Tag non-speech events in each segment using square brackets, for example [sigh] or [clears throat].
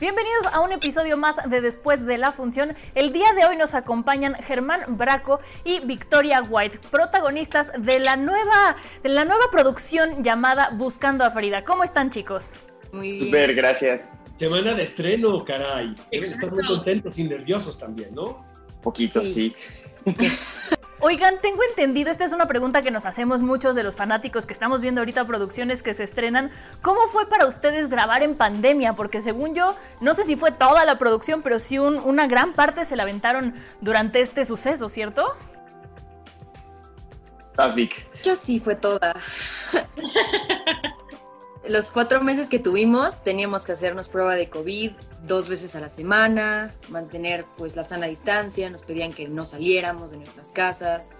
Bienvenidos a un episodio más de Después de la Función. El día de hoy nos acompañan Germán Braco y Victoria White, protagonistas de la nueva, de la nueva producción llamada Buscando a Frida. ¿Cómo están, chicos? Muy bien. Super, gracias. Semana de estreno, caray. Deben estar muy Exacto. contentos y nerviosos también, ¿no? Poquito, Sí. sí. [laughs] Oigan, tengo entendido, esta es una pregunta que nos hacemos muchos de los fanáticos que estamos viendo ahorita producciones que se estrenan. ¿Cómo fue para ustedes grabar en pandemia? Porque según yo, no sé si fue toda la producción, pero sí un- una gran parte se la aventaron durante este suceso, ¿cierto? Vas, Vic. Yo sí fue toda. [laughs] Los cuatro meses que tuvimos teníamos que hacernos prueba de COVID dos veces a la semana, mantener pues la sana distancia, nos pedían que no saliéramos de nuestras casas,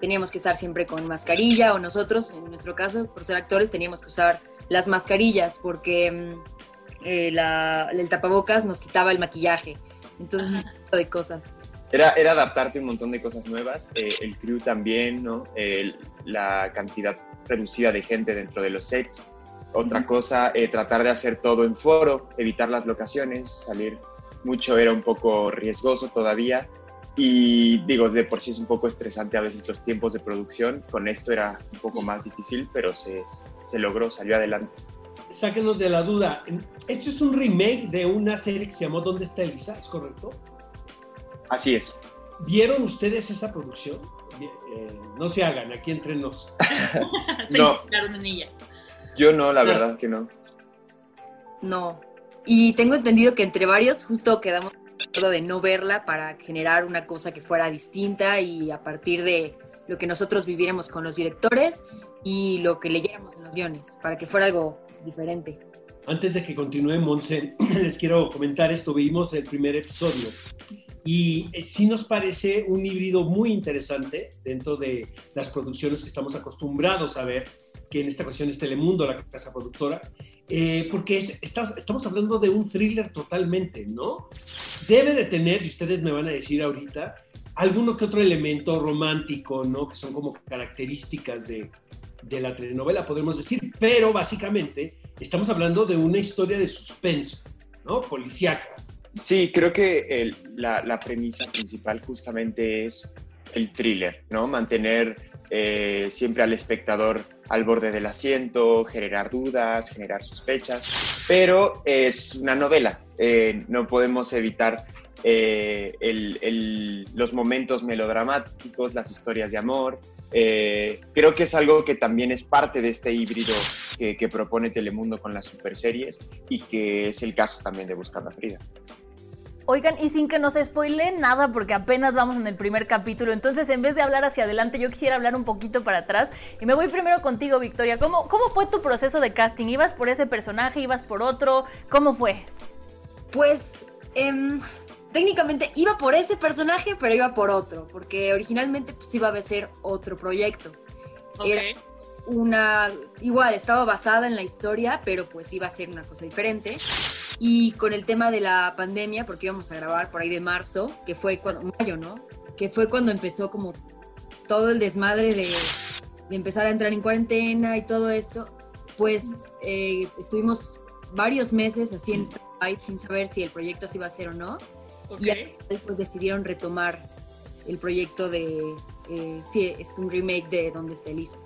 teníamos que estar siempre con mascarilla o nosotros, en nuestro caso, por ser actores, teníamos que usar las mascarillas porque mm, eh, la- el tapabocas nos quitaba el maquillaje. Entonces, tipo de cosas. Era, era adaptarte un montón de cosas nuevas. eh, el crew también, ¿no? El- la cantidad reducida de gente dentro de los sets. Otra cosa, eh, tratar de hacer todo en foro, evitar las locaciones, salir mucho era un poco riesgoso todavía. Y digo, de por sí es un poco estresante a veces los tiempos de producción. Con esto era un poco más difícil, pero se, se logró, salió adelante. Sáquenos de la duda. Esto es un remake de una serie que se llamó ¿Dónde está Elisa? ¿Es correcto? Así es. ¿Vieron ustedes esa producción? Eh, no se hagan, aquí entre nos. [laughs] Se No. inspiraron en ella. Yo no, la No. verdad que no. No. Y tengo entendido que entre varios justo quedamos de acuerdo de no verla para generar una cosa que fuera distinta y a partir de lo que nosotros viviéramos con los directores y lo que leyéramos en los guiones, para que fuera algo diferente. Antes de que continúe Monse, [clears throat] les quiero comentar esto. Vimos el primer episodio y eh, sí nos parece un híbrido muy interesante dentro de las producciones que estamos acostumbrados a ver, que en esta ocasión es Telemundo, la casa productora, eh, porque es- estamos, estamos hablando de un thriller totalmente, ¿no? Debe de tener, y ustedes me van a decir ahorita, alguno que otro elemento romántico, ¿no? Que son como características de, de la telenovela, podemos decir, pero básicamente estamos hablando de una historia de suspenso, ¿no? Policiaca. Sí, creo que el- la, la premisa principal justamente es el thriller, ¿no? Mantener eh, siempre al espectador al borde del asiento, generar dudas, generar sospechas, pero es una novela, eh, no podemos evitar eh, los momentos melodramáticos, las historias de amor. Creo que es algo que también es parte de este híbrido que, que propone Telemundo con las superseries y que es el caso también de Buscando a Frida. Oigan, y sin que nos spoileen nada, porque apenas vamos en el primer capítulo, entonces en vez de hablar hacia adelante, yo quisiera hablar un poquito para atrás. Y me voy primero contigo, Victoria. ¿Cómo, cómo fue tu proceso de casting? ¿Ibas por ese personaje? ¿Ibas por otro? ¿Cómo fue? Pues em, técnicamente iba por ese personaje, pero iba por otro, porque originalmente pues iba a ser otro proyecto. Era- una, igual, estaba basada en la historia, pero pues iba a ser una cosa diferente. Y con el tema de la pandemia, porque íbamos a grabar por ahí de marzo, que fue cuando, mayo, ¿no? Que fue cuando empezó como todo el desmadre de, de empezar a entrar en cuarentena y todo esto, pues eh, estuvimos varios meses así en stand-by sin saber si el proyecto se iba a hacer o no. ok. Y al final, pues decidieron retomar el proyecto de, eh, sí, es un remake de Donde está Elisa.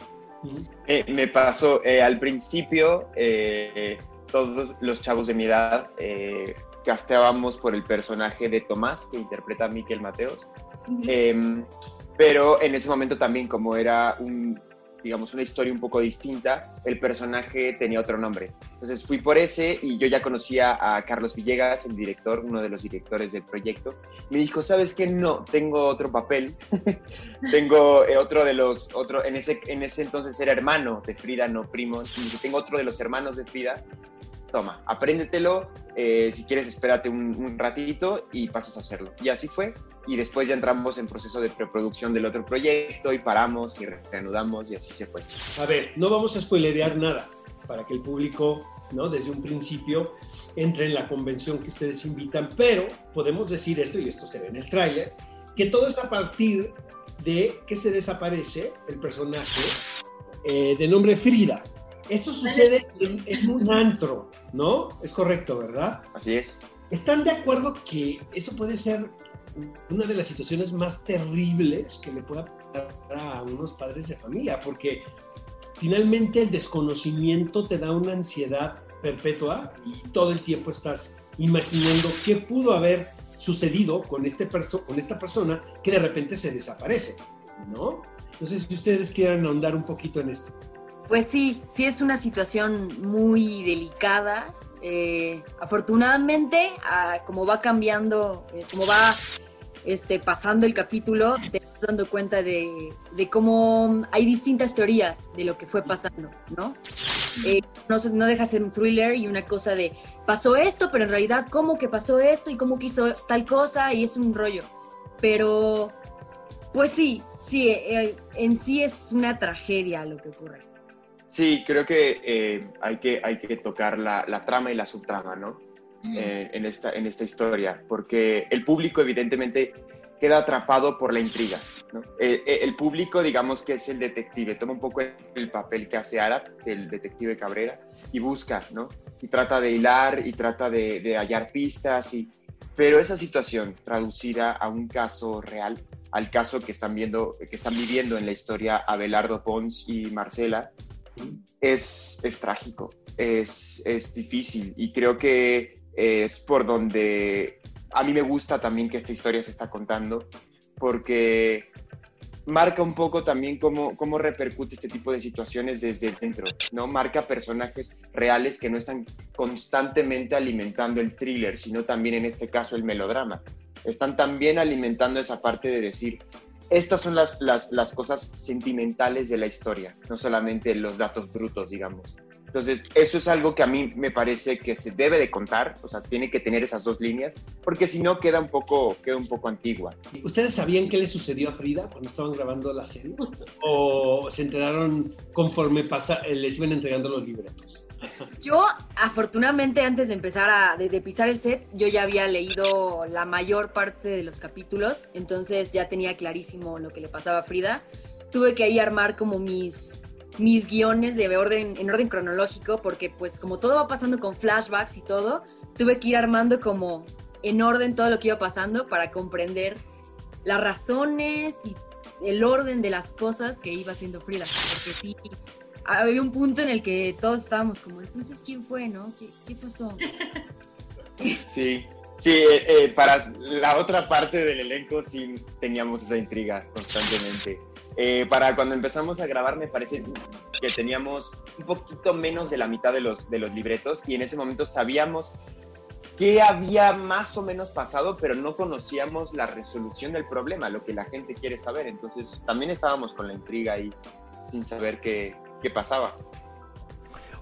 Eh, me pasó eh, al principio, eh, todos los chavos de mi edad eh, casteábamos por el personaje de Tomás, que interpreta a Miquel Mateos. Em, pero en ese momento también, como era un, digamos, una historia un poco distinta, el personaje tenía otro nombre. Entonces fui por ese y yo ya conocía a Carlos Villegas, el director, uno de los directores del proyecto. Me dijo, ¿sabes qué? No, tengo otro papel. [laughs] tengo eh, otro de los, otro, en ese, en ese entonces era hermano de Frida, no primo. Y tengo otro de los hermanos de Frida toma, apréndetelo, eh, si quieres espérate un, ratito y pasas a hacerlo. Y así fue, y después ya entramos en proceso de preproducción del otro proyecto y paramos y reanudamos y así se fue. A ver, no vamos a spoilerear nada para que el público, ¿no? Desde un principio entre en la convención que ustedes invitan, pero podemos decir esto, y esto se ve en el tráiler, que todo es a partir de que se desaparece el personaje eh, de nombre Frida. Esto sucede en, un antro, ¿no? Es correcto, ¿verdad? Así es. ¿Están de acuerdo que eso puede ser una de las situaciones más terribles que le pueda pasar a unos padres de familia? Porque finalmente el desconocimiento te da una ansiedad perpetua y todo el tiempo estás imaginando qué pudo haber sucedido con, este con esta persona que de repente se desaparece, ¿no? Entonces, si ustedes quieren ahondar un poquito en esto. Pues sí, sí es una situación muy delicada. Eh, afortunadamente, ah, como va cambiando, eh, como va este, pasando el capítulo, te vas dando cuenta de, cómo hay distintas teorías de lo que fue pasando, ¿no? Eh, no, no deja ser un thriller y una cosa de pasó esto, pero en realidad, ¿cómo que pasó esto y cómo quiso tal cosa? Y es un rollo. Pero, pues sí, sí, en sí es una tragedia lo que ocurre. Sí, creo que, eh, hay, que hay que tocar la, trama y la subtrama, ¿no? Eh, en, esta, en esta historia, porque el público evidentemente queda atrapado por la intriga. ¿no? Eh, el público, digamos que es el detective, toma un poco el, papel que hace Arab, el detective Cabrera, y busca, ¿no? Y trata de hilar y trata de, de hallar pistas, y, pero esa situación traducida a un caso real, al caso que están, viendo, que están viviendo en la historia Abelardo Pons y Marcela, es, es trágico, es, es difícil y creo que es por donde a mí me gusta también que esta historia se está contando, porque marca un poco también cómo, cómo repercute este tipo de situaciones desde dentro, ¿no? Marca personajes reales que no están constantemente alimentando el thriller, sino también en este caso el melodrama. Están también alimentando esa parte de decir, estas son las, las, cosas sentimentales de la historia, no solamente los datos brutos, digamos. Entonces, eso es algo que a mí me parece que se debe de contar, o sea, tiene que tener esas dos líneas, porque si no queda un poco, queda un poco antigua. ¿Ustedes sabían qué le sucedió a Frida cuando estaban grabando la serie? ¿O se enteraron conforme pasa, les iban entregando los libretos? Yo, afortunadamente, antes de empezar a de, pisar el set, yo ya había leído la mayor parte de los capítulos, entonces ya tenía clarísimo lo que le pasaba a Frida. Tuve que ahí armar como mis, mis guiones de orden, en orden cronológico, porque pues como todo va pasando con flashbacks y todo, tuve que ir armando como en orden todo lo que iba pasando para comprender las razones y el orden de las cosas que iba haciendo Frida, porque sí, había un punto en el que todos estábamos como, entonces, ¿quién fue, no? ¿Qué, pasó? [laughs] Sí, sí, eh, eh, para la otra parte del elenco sí teníamos esa intriga constantemente. Eh, para cuando empezamos a grabar me parece que teníamos un poquito menos de la mitad de los, de los libretos y en ese momento sabíamos qué había más o menos pasado, pero no conocíamos la resolución del problema, lo que la gente quiere saber. Entonces también estábamos con la intriga ahí sin saber qué, qué pasaba.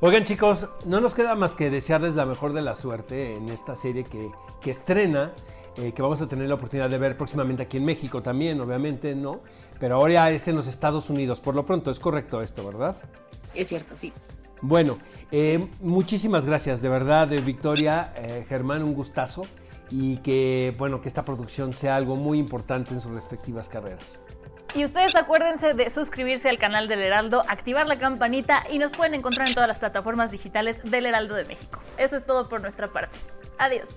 Oigan chicos, no nos queda más que desearles la mejor de la suerte en esta serie que, que estrena, eh, que vamos a tener la oportunidad de ver próximamente aquí en México también, obviamente, ¿no? Pero ahora es en los Estados Unidos, por lo pronto, es correcto esto, ¿verdad? Es cierto, sí. Bueno, eh, muchísimas gracias, de verdad, de Victoria, eh, Germán, un gustazo y que, bueno, que esta producción sea algo muy importante en sus respectivas carreras. Y ustedes acuérdense de suscribirse al canal del Heraldo, activar la campanita y nos pueden encontrar en todas las plataformas digitales del Heraldo de México. Eso es todo por nuestra parte. Adiós.